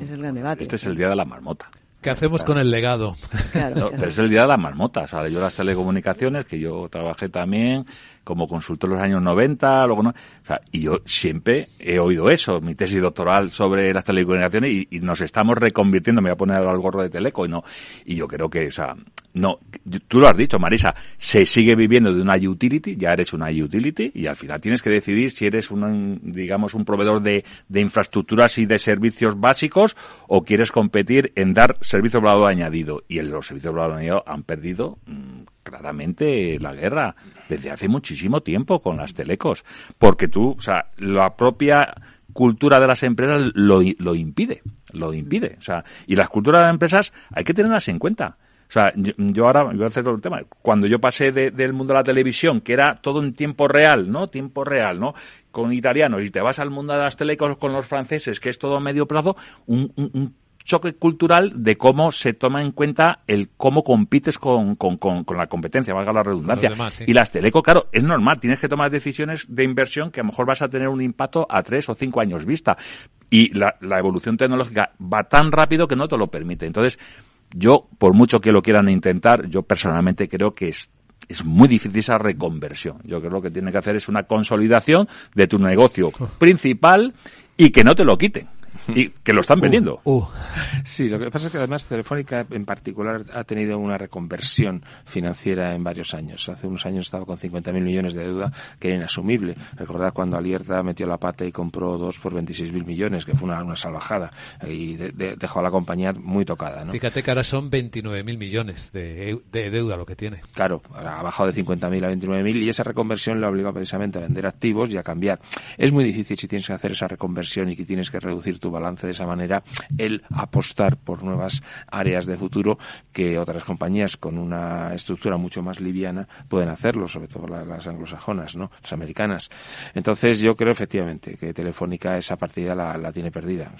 es el gran debate. Este es el día de la marmota. ¿Qué hacemos con el legado? pero es el día de las marmotas. Ahora, yo las telecomunicaciones, que yo trabajé también como consultor en los años 90, luego no, o sea, y yo siempre he oído eso, mi tesis doctoral sobre las telecomunicaciones y, nos estamos reconvirtiendo, me voy a poner al gorro de Teleco y no, y yo creo que, o sea, no, tú lo has dicho, Marisa, se sigue viviendo de una utility, ya eres una utility y al final tienes que decidir si eres un, digamos, un proveedor de, de infraestructuras y de servicios básicos o quieres competir en dar servicio de añadido. Y los servicios de han perdido mm, claramente la guerra desde hace muchísimo tiempo con las telecos. Porque tú, o sea, la propia cultura de las empresas lo, lo impide, lo impide. O sea, y las culturas de las empresas hay que tenerlas en cuenta. O sea, yo, ahora voy a hacer todo el tema. Cuando yo pasé del mundo de la televisión, que era todo en tiempo real, ¿no? Tiempo real, ¿no? Con italianos, y te vas al mundo de las telecos con los franceses, que es todo a medio plazo, un, un, choque cultural de cómo se toma en cuenta el cómo compites con, con, con, la competencia, valga la redundancia. Y las telecos, claro, es normal, tienes que tomar decisiones de inversión que a lo mejor vas a tener un impacto a tres o cinco años vista. Y la, la evolución tecnológica va tan rápido que no te lo permite. Entonces, yo, por mucho que lo quieran intentar, yo personalmente creo que es es muy difícil esa reconversión. Yo creo que lo que tiene que hacer es una consolidación de tu negocio *laughs* principal y que no te lo quiten *laughs* y que lo están uh, vendiendo. Uh. Sí, lo que pasa es que además Telefónica en particular ha tenido una reconversión financiera en varios años. Hace unos años estaba con 50.000 millones de deuda, que era inasumible. Recordad cuando Alierta metió la pata y compró dos por 26.000 millones, que fue una, una salvajada, y dejó a la compañía muy tocada. ¿no? Fíjate que ahora son 29.000 millones de, deuda lo que tiene. Claro, ha bajado de 50.000 a 29.000 y esa reconversión le obliga precisamente a vender activos y a cambiar. Es muy difícil si tienes que hacer esa reconversión y que tienes que reducir tu balance de esa manera, el apostar por nuevas áreas de futuro que otras compañías con una estructura mucho más liviana pueden hacerlo, sobre todo las anglosajonas, ¿no? las americanas. Entonces yo creo efectivamente que Telefónica esa partida la, tiene perdida.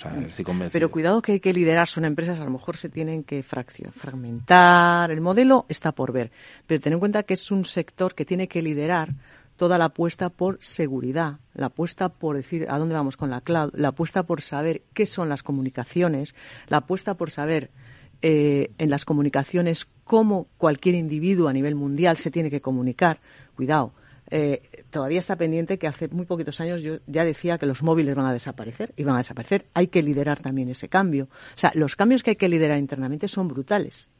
Pero cuidado que hay que liderar, son empresas, a lo mejor se tienen que fragmentar, el modelo está por ver, pero ten en cuenta que es un sector que tiene que liderar toda la apuesta por seguridad, la apuesta por decir a dónde vamos con la cloud, la apuesta por saber qué son las comunicaciones, la apuesta por saber eh, en las comunicaciones cómo cualquier individuo a nivel mundial se tiene que comunicar. Cuidado, eh, todavía está pendiente que hace muy poquitos años yo ya decía que los móviles van a desaparecer y van a desaparecer. Hay que liderar también ese cambio. O sea, los cambios que hay que liderar internamente son brutales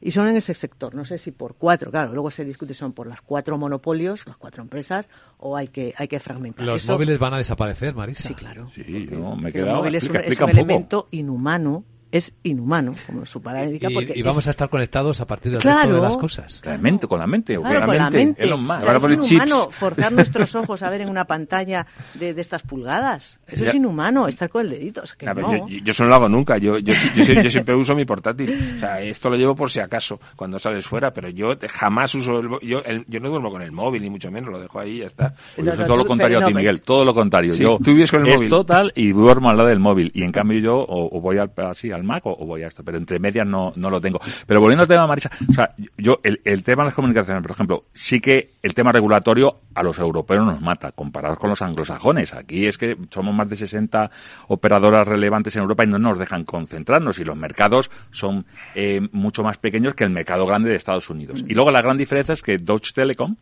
y son en ese sector. No sé si por cuatro, claro, luego se discute son por las cuatro monopolios, las cuatro empresas, o hay que, hay que fragmentar. Los móviles van a desaparecer, Marisa. Sí, claro. Sí, me he quedado. El móvil es un elemento inhumano es inhumano, como su palabra indica. Porque y, vamos a estar conectados a partir del resto de las cosas. Con la mente, con la mente. Claro, con la mente. es inhumano forzar nuestros ojos a ver en una pantalla de, de estas pulgadas. Eso es inhumano, estar con el dedito. yo, yo, eso no lo hago nunca. Yo, yo, yo, siempre uso mi portátil. O sea, esto lo llevo por si acaso, cuando sales fuera, pero yo jamás uso el, yo, yo no duermo con el móvil, ni mucho menos, lo dejo ahí y ya está. Pues todo lo contrario a ti, Miguel, todo lo contrario. yo, tú vives con el móvil. total y duermo al lado del móvil. Y en cambio yo o, voy al, así al Mac o, voy a esto, pero entre medias no, no lo tengo. Pero volviendo al tema, Marisa, o sea, yo, el, el tema de las comunicaciones, por ejemplo, sí que el tema regulatorio a los europeos nos mata, comparados con los anglosajones. Aquí es que somos más de 60 operadoras relevantes en Europa y no nos dejan concentrarnos y los mercados son eh, mucho más pequeños que el mercado grande de Estados Unidos. Y luego la gran diferencia es que Deutsche Telekom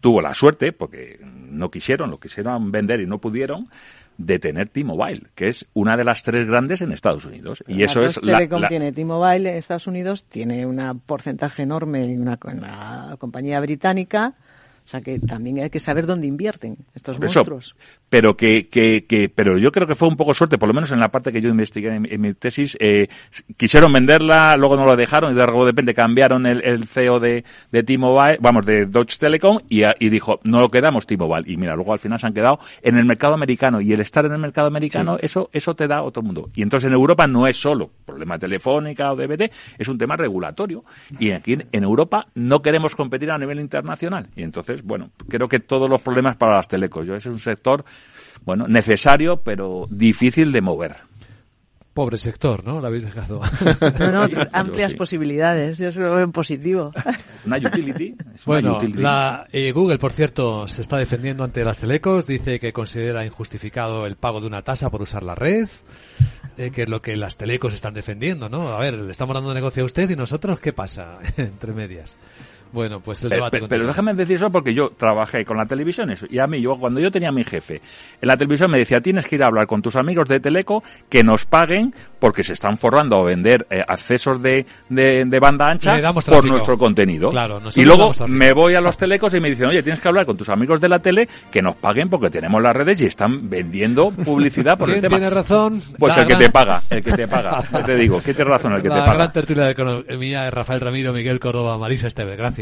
tuvo la suerte, porque no quisieron, lo quisieron vender y no pudieron, de tener T-Mobile, que es una de las tres grandes en Estados Unidos. Y eso es la, Telecom tiene T-Mobile en Estados Unidos, tiene un porcentaje enorme en una, compañía británica. O sea que también hay que saber dónde invierten estos Eso, monstruos. pero que, que, que, pero yo creo que fue un poco suerte, por lo menos en la parte que yo investigué en, en mi tesis, eh, quisieron venderla, luego no lo dejaron y de repente cambiaron el, el CEO de, de T-Mobile, vamos, de Deutsche Telekom y, a- y dijo, no lo quedamos T-Mobile. Y mira, luego al final se han quedado en el mercado americano y el estar en el mercado americano, eso, eso te da otro mundo. Y entonces en Europa no es solo problema telefónica o de BT, es un tema regulatorio. Y aquí en, en Europa no queremos competir a nivel internacional. Y entonces, bueno, creo que todos los problemas para las telecos. Yo, ese es un sector, bueno, necesario, pero difícil de mover. Pobre sector, ¿no? Lo habéis dejado. *laughs* No, no, amplias sí. posibilidades. Yo eso lo veo en positivo. *laughs* Una utility. es una Bueno, utility. la, eh, Google, por cierto, se está defendiendo ante las telecos. Dice que considera injustificado el pago de una tasa por usar la red, eh, que es lo que las telecos están defendiendo, ¿no? A ver, le estamos dando negocio a usted y nosotros, ¿qué pasa? *laughs* Entre medias. Bueno, pues el Pero, debate pero- déjame decir eso porque yo trabajé con la televisión eso, y a mí, yo cuando yo tenía a mi jefe en la televisión me decía, tienes que ir a hablar con tus amigos de Teleco que nos paguen porque se están forrando a vender eh, accesos de, de, de banda ancha por tráfico. nuestro contenido. Claro, y luego me voy a los telecos y me dicen, oye, tienes que hablar con tus amigos de la tele que nos paguen porque tenemos las redes y están vendiendo publicidad por el ¿Quién tema. tiene razón? Pues La el que te paga, el que te paga. ¿Qué te digo? ¿Qué tiene razón el que la te paga? gran tertulia de economía de Rafael Ramiro, Miguel Córdoba, Marisa Esteve. Gracias.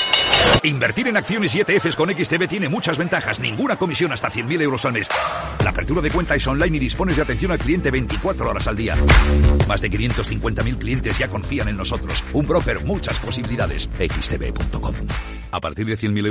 Invertir en acciones y ETFs con XTB tiene muchas ventajas. Ninguna comisión hasta 100.000 euros al mes. La apertura de cuenta es online y dispones de atención al cliente 24 horas al día. Más de 550.000 clientes ya confían en nosotros. Un broker, muchas posibilidades. XTB.com. A partir de 100.000 euros